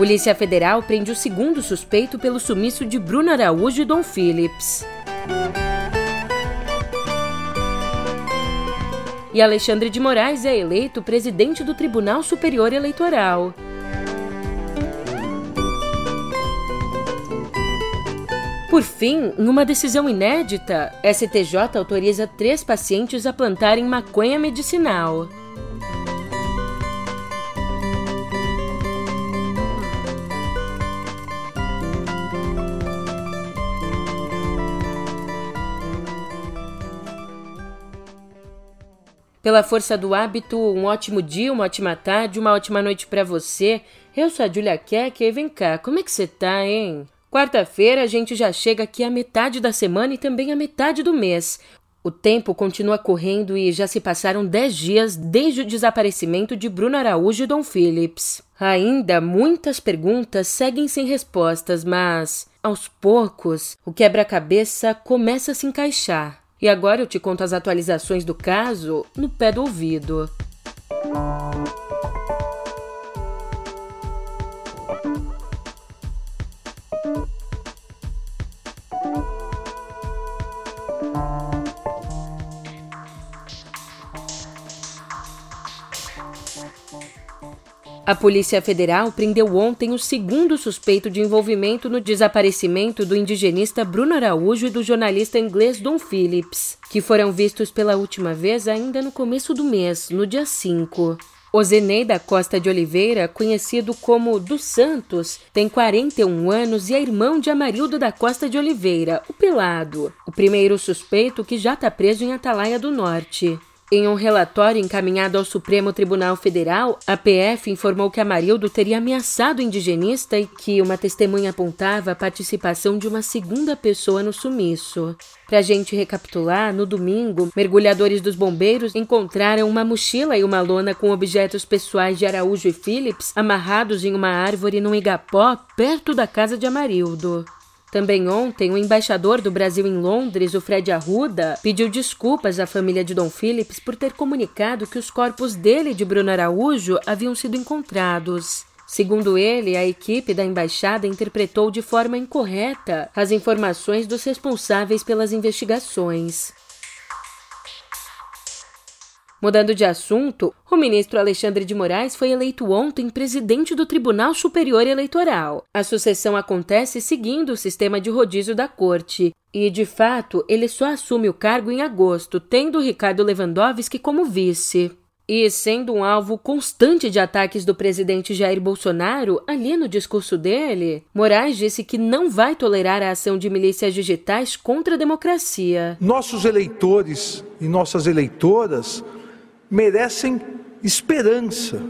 Polícia Federal prende o segundo suspeito pelo sumiço de Bruno Araújo e Dom Phillips. E Alexandre de Moraes é eleito presidente do Tribunal Superior Eleitoral. Por fim, numa decisão inédita, STJ autoriza três pacientes a plantarem maconha medicinal. Pela força do hábito, um ótimo dia, uma ótima tarde, uma ótima noite para você. Eu sou a Julia Keck e vem cá, como é que você tá, hein? Quarta-feira a gente já chega aqui à metade da semana e também à metade do mês. O tempo continua correndo e já se passaram 10 dias desde o desaparecimento de Bruno Araújo e Dom Phillips. Ainda muitas perguntas seguem sem respostas, mas, aos poucos, o quebra-cabeça começa a se encaixar. E agora eu te conto as atualizações do caso no pé do ouvido. A Polícia Federal prendeu ontem o segundo suspeito de envolvimento no desaparecimento do indigenista Bruno Araújo e do jornalista inglês Don Phillips, que foram vistos pela última vez ainda no começo do mês, no dia 5. Ozenei da Costa de Oliveira, conhecido como dos Santos, tem 41 anos e é irmão de Amarildo da Costa de Oliveira, o Pelado, o primeiro suspeito que já está preso em Atalaia do Norte. Em um relatório encaminhado ao Supremo Tribunal Federal, a PF informou que Amarildo teria ameaçado o indigenista e que uma testemunha apontava a participação de uma segunda pessoa no sumiço. Para a gente recapitular, no domingo, mergulhadores dos bombeiros encontraram uma mochila e uma lona com objetos pessoais de Araújo e Phillips amarrados em uma árvore no Igapó, perto da casa de Amarildo. Também ontem, o embaixador do Brasil em Londres, o Fred Arruda, pediu desculpas à família de Dom Phillips por ter comunicado que os corpos dele e de Bruno Araújo haviam sido encontrados. Segundo ele, a equipe da embaixada interpretou de forma incorreta as informações dos responsáveis pelas investigações. Mudando de assunto, o ministro Alexandre de Moraes foi eleito ontem presidente do Tribunal Superior Eleitoral. A sucessão acontece seguindo o sistema de rodízio da corte. E, de fato, ele só assume o cargo em agosto, tendo Ricardo Lewandowski como vice. E sendo um alvo constante de ataques do presidente Jair Bolsonaro, ali no discurso dele, Moraes disse que não vai tolerar a ação de milícias digitais contra a democracia. Nossos eleitores e nossas eleitoras merecem esperança.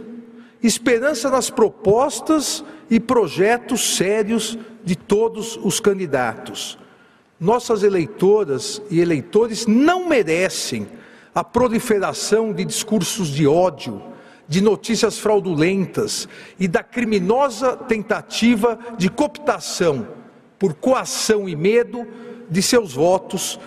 Esperança nas propostas e projetos sérios de todos os candidatos. Nossas eleitoras e eleitores não merecem a proliferação de discursos de ódio, de notícias fraudulentas e da criminosa tentativa de cooptação por coação e medo de seus votos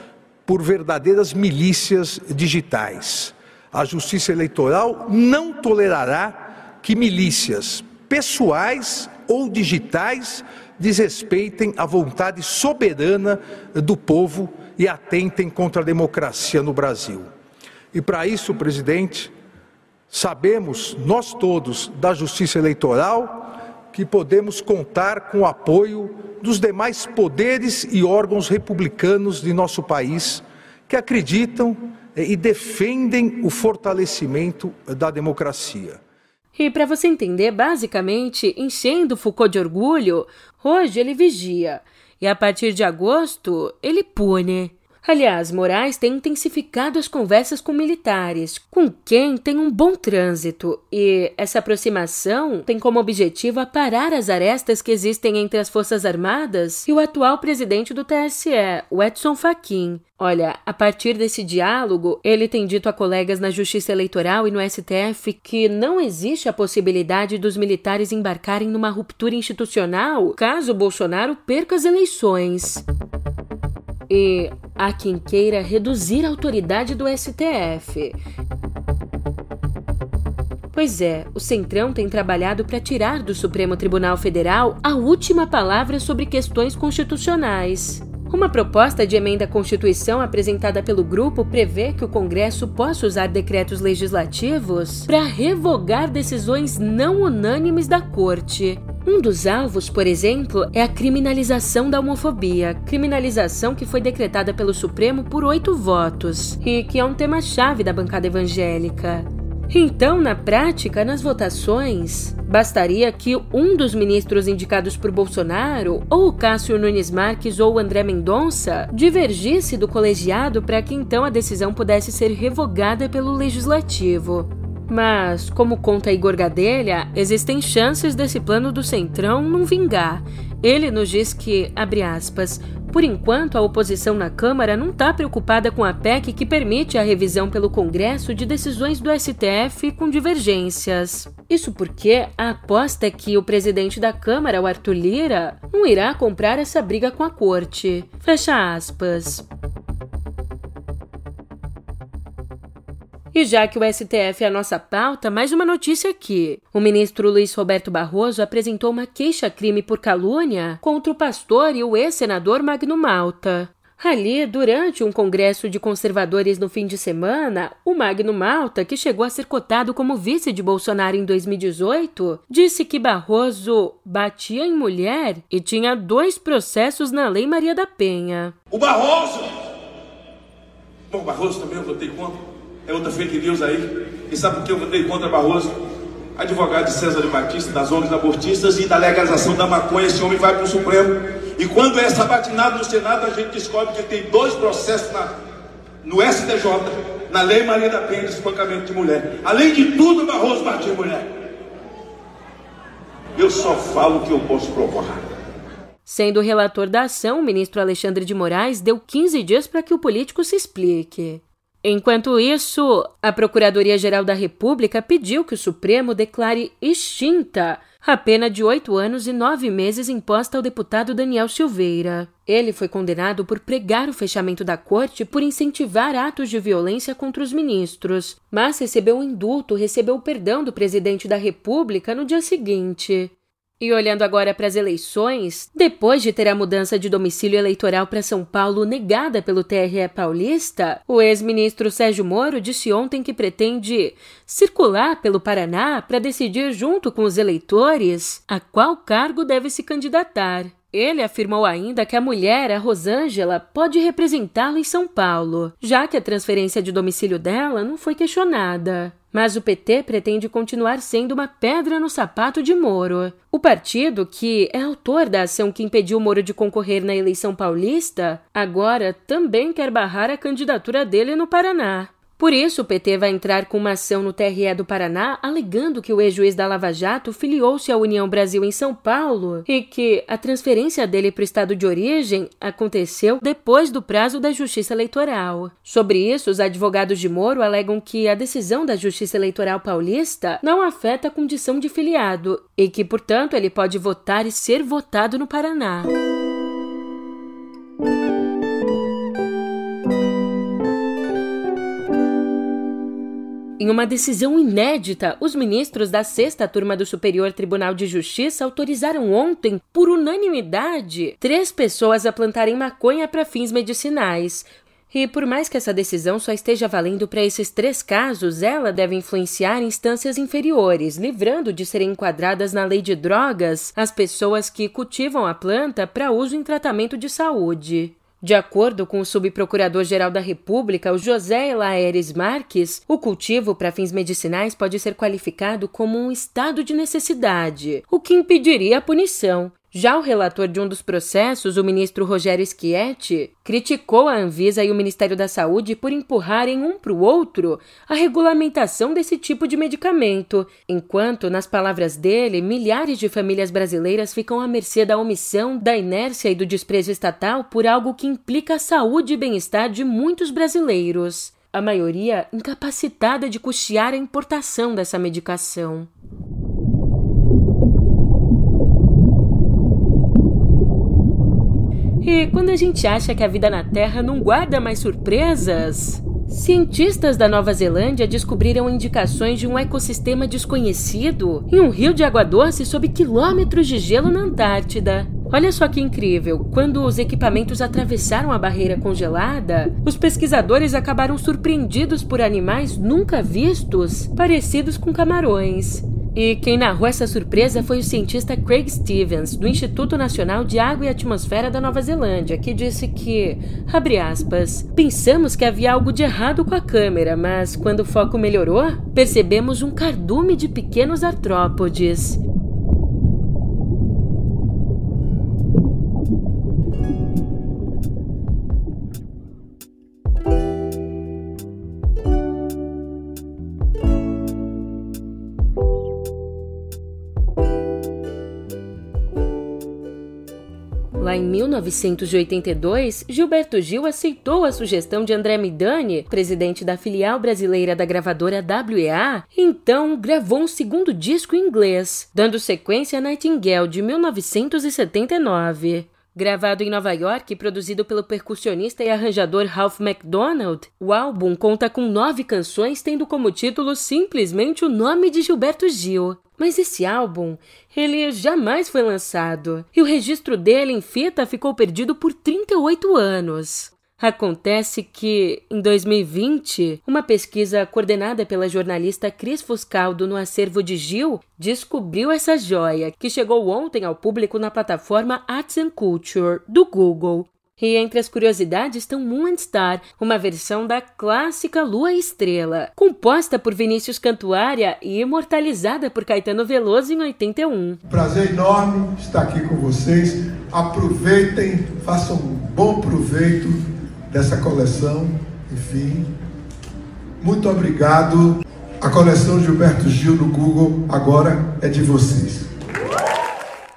por verdadeiras milícias digitais. A Justiça Eleitoral não tolerará que milícias pessoais ou digitais desrespeitem a vontade soberana do povo e atentem contra a democracia no Brasil. E para isso, presidente, sabemos, nós todos da Justiça Eleitoral, que podemos contar com o apoio dos demais poderes e órgãos republicanos de nosso país que acreditam e defendem o fortalecimento da democracia. E para você entender, basicamente, enchendo Foucault de orgulho, hoje ele vigia e a partir de agosto ele pune. Aliás, Moraes tem intensificado as conversas com militares, com quem tem um bom trânsito, e essa aproximação tem como objetivo aparar as arestas que existem entre as Forças Armadas e o atual presidente do TSE, o Edson Fachin. Olha, a partir desse diálogo, ele tem dito a colegas na Justiça Eleitoral e no STF que não existe a possibilidade dos militares embarcarem numa ruptura institucional caso Bolsonaro perca as eleições. E há quem queira reduzir a autoridade do STF. Pois é, o Centrão tem trabalhado para tirar do Supremo Tribunal Federal a última palavra sobre questões constitucionais. Uma proposta de emenda à Constituição apresentada pelo grupo prevê que o Congresso possa usar decretos legislativos para revogar decisões não unânimes da Corte. Um dos alvos, por exemplo, é a criminalização da homofobia, criminalização que foi decretada pelo Supremo por oito votos e que é um tema-chave da bancada evangélica. Então, na prática, nas votações, bastaria que um dos ministros indicados por Bolsonaro, ou Cássio Nunes Marques ou André Mendonça, divergisse do colegiado para que então a decisão pudesse ser revogada pelo legislativo. Mas, como conta Igor Gadelha, existem chances desse plano do Centrão não vingar. Ele nos diz que, abre aspas, por enquanto, a oposição na Câmara não está preocupada com a PEC que permite a revisão pelo Congresso de decisões do STF com divergências. Isso porque a aposta é que o presidente da Câmara, o Arthur Lira, não irá comprar essa briga com a corte. Fecha aspas. E já que o STF é a nossa pauta, mais uma notícia aqui. O ministro Luiz Roberto Barroso apresentou uma queixa-crime por calúnia contra o pastor e o ex-senador Magno Malta. Ali, durante um congresso de conservadores no fim de semana, o Magno Malta, que chegou a ser cotado como vice de Bolsonaro em 2018, disse que Barroso batia em mulher e tinha dois processos na Lei Maria da Penha. O Barroso! Bom, Barroso também eu votei contra. É outra fake news aí. E sabe por que eu votei contra Barroso? Advogado de César de Batista, das ONGs abortistas e da legalização da maconha, esse homem vai para o Supremo. E quando é sabatinado no Senado, a gente descobre que tem dois processos na, no STJ, na Lei Maria da Penha de espancamento de mulher. Além de tudo, Barroso batia mulher. Eu só falo o que eu posso provar. Sendo relator da ação, o ministro Alexandre de Moraes deu 15 dias para que o político se explique. Enquanto isso, a Procuradoria-Geral da República pediu que o Supremo declare extinta a pena de oito anos e nove meses imposta ao deputado Daniel Silveira. Ele foi condenado por pregar o fechamento da corte por incentivar atos de violência contra os ministros, mas recebeu um indulto, recebeu o perdão do presidente da República no dia seguinte. E olhando agora para as eleições, depois de ter a mudança de domicílio eleitoral para São Paulo negada pelo TRE paulista, o ex-ministro Sérgio Moro disse ontem que pretende circular pelo Paraná para decidir junto com os eleitores a qual cargo deve se candidatar. Ele afirmou ainda que a mulher, a Rosângela, pode representá-lo em São Paulo, já que a transferência de domicílio dela não foi questionada. Mas o PT pretende continuar sendo uma pedra no sapato de Moro. O partido, que é autor da ação que impediu Moro de concorrer na eleição paulista, agora também quer barrar a candidatura dele no Paraná. Por isso, o PT vai entrar com uma ação no TRE do Paraná alegando que o ex-juiz da Lava Jato filiou-se à União Brasil em São Paulo e que a transferência dele para o estado de origem aconteceu depois do prazo da Justiça Eleitoral. Sobre isso, os advogados de Moro alegam que a decisão da Justiça Eleitoral paulista não afeta a condição de filiado e que, portanto, ele pode votar e ser votado no Paraná. Em uma decisão inédita, os ministros da sexta turma do Superior Tribunal de Justiça autorizaram ontem, por unanimidade, três pessoas a plantarem maconha para fins medicinais. E por mais que essa decisão só esteja valendo para esses três casos, ela deve influenciar instâncias inferiores, livrando de serem enquadradas na lei de drogas as pessoas que cultivam a planta para uso em tratamento de saúde. De acordo com o subprocurador-geral da República, o José Laeres Marques, o cultivo para fins medicinais pode ser qualificado como um estado de necessidade, o que impediria a punição. Já o relator de um dos processos, o ministro Rogério Schietti, criticou a Anvisa e o Ministério da Saúde por empurrarem um para o outro a regulamentação desse tipo de medicamento, enquanto, nas palavras dele, milhares de famílias brasileiras ficam à mercê da omissão, da inércia e do desprezo estatal por algo que implica a saúde e bem-estar de muitos brasileiros. A maioria incapacitada de custear a importação dessa medicação. E Quando a gente acha que a vida na Terra não guarda mais surpresas, Cientistas da Nova Zelândia descobriram indicações de um ecossistema desconhecido em um rio de água doce sob quilômetros de gelo na Antártida. Olha só que incrível! Quando os equipamentos atravessaram a barreira congelada, os pesquisadores acabaram surpreendidos por animais nunca vistos, parecidos com camarões. E quem narrou essa surpresa foi o cientista Craig Stevens, do Instituto Nacional de Água e Atmosfera da Nova Zelândia, que disse que, abre aspas, pensamos que havia algo de errado com a câmera, mas quando o foco melhorou, percebemos um cardume de pequenos artrópodes. 1982, Gilberto Gil aceitou a sugestão de André Midani, presidente da filial brasileira da gravadora WEA, e então gravou um segundo disco em inglês, dando sequência a Nightingale de 1979. Gravado em Nova York e produzido pelo percussionista e arranjador Ralph MacDonald, o álbum conta com nove canções, tendo como título simplesmente o nome de Gilberto Gil. Mas esse álbum, ele jamais foi lançado, e o registro dele em fita ficou perdido por 38 anos. Acontece que, em 2020, uma pesquisa coordenada pela jornalista Cris Fuscaldo no acervo de Gil descobriu essa joia, que chegou ontem ao público na plataforma Arts and Culture do Google. E entre as curiosidades estão Moon and Star, uma versão da clássica Lua Estrela, composta por Vinícius Cantuária e imortalizada por Caetano Veloso em 81. Prazer enorme estar aqui com vocês. Aproveitem, façam um bom proveito dessa coleção. Enfim, muito obrigado. A coleção Gilberto Gil no Google agora é de vocês.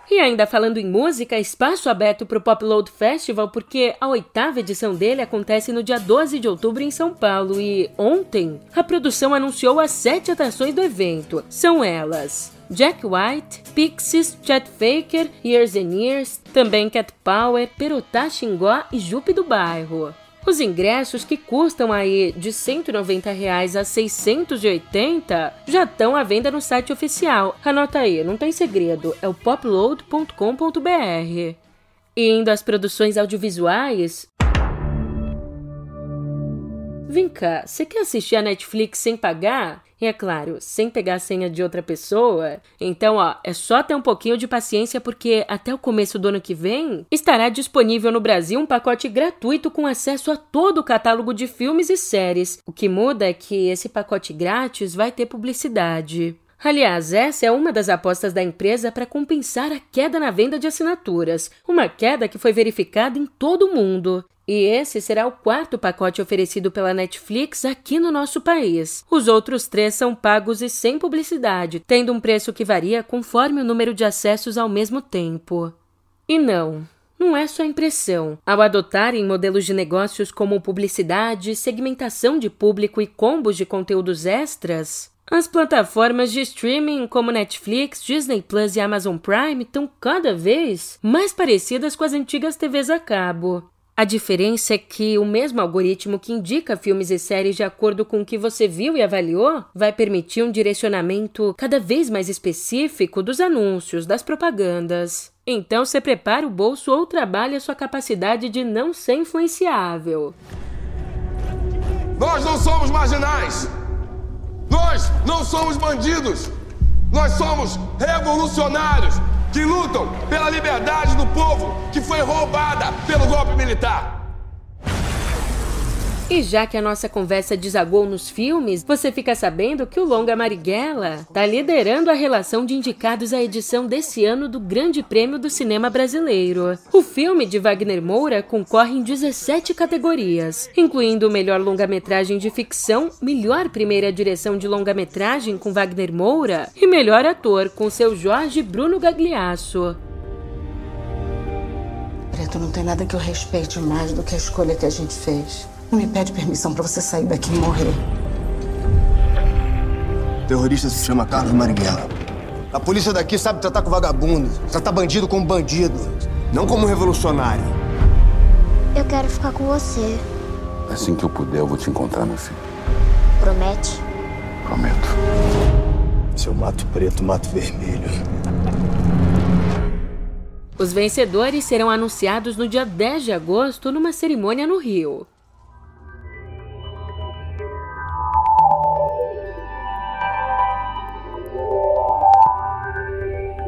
E ainda falando em música, espaço aberto para o Pop Load Festival, porque a oitava edição dele acontece no dia 12 de outubro em São Paulo. E ontem, a produção anunciou as sete atrações do evento. São elas: Jack White, Pixies, Chet Faker, Years and Years, também Cat Power, Perotá Xingó e Jupe do Bairro. Os ingressos que custam aí de 190 reais a 680 já estão à venda no site oficial. Anota aí, não tem segredo, é o popload.com.br. E indo às produções audiovisuais, Vem cá, você quer assistir a Netflix sem pagar? E é claro, sem pegar a senha de outra pessoa? Então, ó, é só ter um pouquinho de paciência porque até o começo do ano que vem estará disponível no Brasil um pacote gratuito com acesso a todo o catálogo de filmes e séries. O que muda é que esse pacote grátis vai ter publicidade. Aliás, essa é uma das apostas da empresa para compensar a queda na venda de assinaturas, uma queda que foi verificada em todo o mundo. E esse será o quarto pacote oferecido pela Netflix aqui no nosso país. Os outros três são pagos e sem publicidade, tendo um preço que varia conforme o número de acessos ao mesmo tempo. E não, não é só impressão. Ao adotarem modelos de negócios como publicidade, segmentação de público e combos de conteúdos extras, as plataformas de streaming como Netflix, Disney Plus e Amazon Prime estão cada vez mais parecidas com as antigas TVs a cabo. A diferença é que o mesmo algoritmo que indica filmes e séries de acordo com o que você viu e avaliou vai permitir um direcionamento cada vez mais específico dos anúncios, das propagandas. Então, você prepara o bolso ou trabalha sua capacidade de não ser influenciável. Nós não somos marginais. Nós não somos bandidos. Nós somos revolucionários que lutam pela liberdade do povo que foi roubada pelo golpe militar. E já que a nossa conversa desagou nos filmes, você fica sabendo que o Longa Marighella está liderando a relação de indicados à edição desse ano do Grande Prêmio do Cinema Brasileiro. O filme de Wagner Moura concorre em 17 categorias, incluindo melhor longa-metragem de ficção, melhor primeira direção de longa-metragem com Wagner Moura e melhor ator com seu Jorge Bruno Gagliasso. Preto, não tem nada que eu respeite mais do que a escolha que a gente fez. Não me pede permissão para você sair daqui e morrer. O terrorista se chama Carlos Marighella. A polícia daqui sabe tratar com vagabundo, tratar bandido como bandido, não como revolucionário. Eu quero ficar com você. Assim que eu puder, eu vou te encontrar, meu filho. Promete? Prometo. Seu mato preto, mato vermelho. Os vencedores serão anunciados no dia 10 de agosto numa cerimônia no Rio.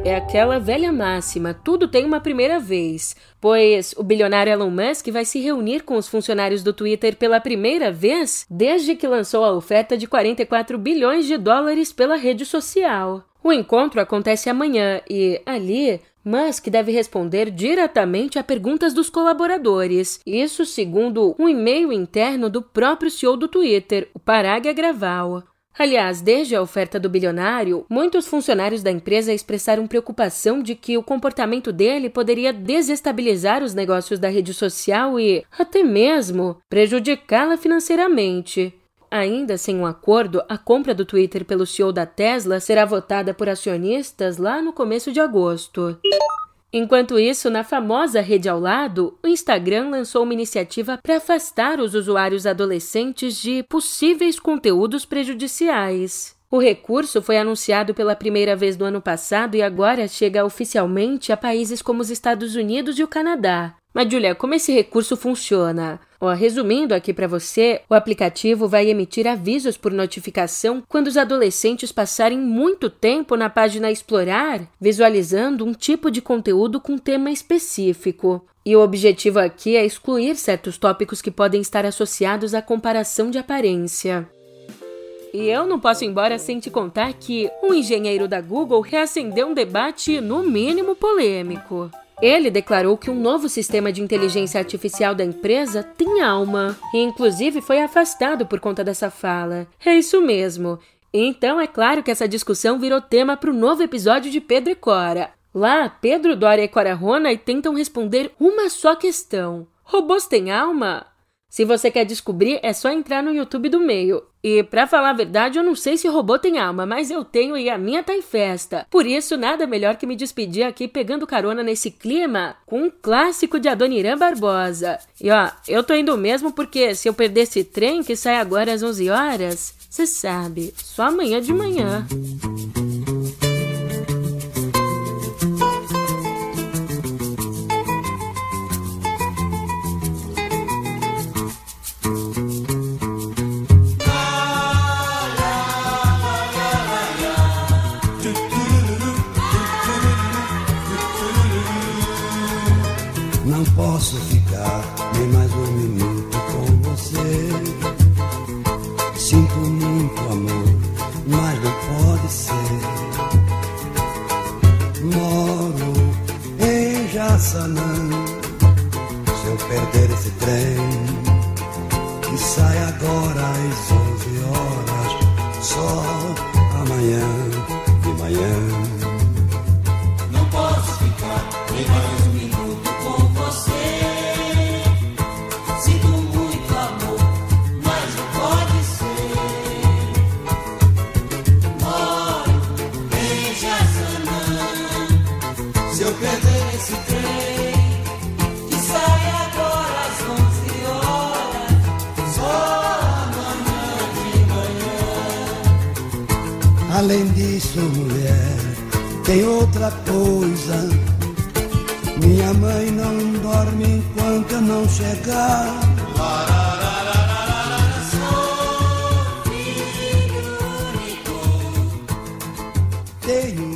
É aquela velha máxima: tudo tem uma primeira vez. Pois o bilionário Elon Musk vai se reunir com os funcionários do Twitter pela primeira vez desde que lançou a oferta de 44 bilhões de dólares pela rede social. O encontro acontece amanhã e, ali, Musk deve responder diretamente a perguntas dos colaboradores. Isso segundo um e-mail interno do próprio CEO do Twitter, o Parag Agrawal. Aliás, desde a oferta do bilionário, muitos funcionários da empresa expressaram preocupação de que o comportamento dele poderia desestabilizar os negócios da rede social e, até mesmo, prejudicá-la financeiramente. Ainda sem um acordo, a compra do Twitter pelo CEO da Tesla será votada por acionistas lá no começo de agosto. Enquanto isso, na famosa rede ao lado, o Instagram lançou uma iniciativa para afastar os usuários adolescentes de possíveis conteúdos prejudiciais. O recurso foi anunciado pela primeira vez no ano passado e agora chega oficialmente a países como os Estados Unidos e o Canadá. Mas, Julia, como esse recurso funciona? Ó, resumindo aqui para você, o aplicativo vai emitir avisos por notificação quando os adolescentes passarem muito tempo na página Explorar, visualizando um tipo de conteúdo com tema específico. E o objetivo aqui é excluir certos tópicos que podem estar associados à comparação de aparência. E eu não posso ir embora sem te contar que um engenheiro da Google reacendeu um debate, no mínimo, polêmico. Ele declarou que um novo sistema de inteligência artificial da empresa tem alma e, inclusive, foi afastado por conta dessa fala. É isso mesmo. Então, é claro que essa discussão virou tema para o novo episódio de Pedro e Cora. Lá, Pedro, Dória e Cora Rona tentam responder uma só questão: robôs têm alma? Se você quer descobrir, é só entrar no YouTube do meio. E para falar a verdade, eu não sei se o robô tem alma, mas eu tenho e a minha tá em festa. Por isso, nada melhor que me despedir aqui pegando carona nesse clima com um clássico de Adoniran Barbosa. E ó, eu tô indo mesmo porque se eu perder esse trem que sai agora às 11 horas, você sabe, só amanhã de manhã. Posso ficar coisa. Minha mãe não dorme enquanto eu não chegar. Sou filho. Tenho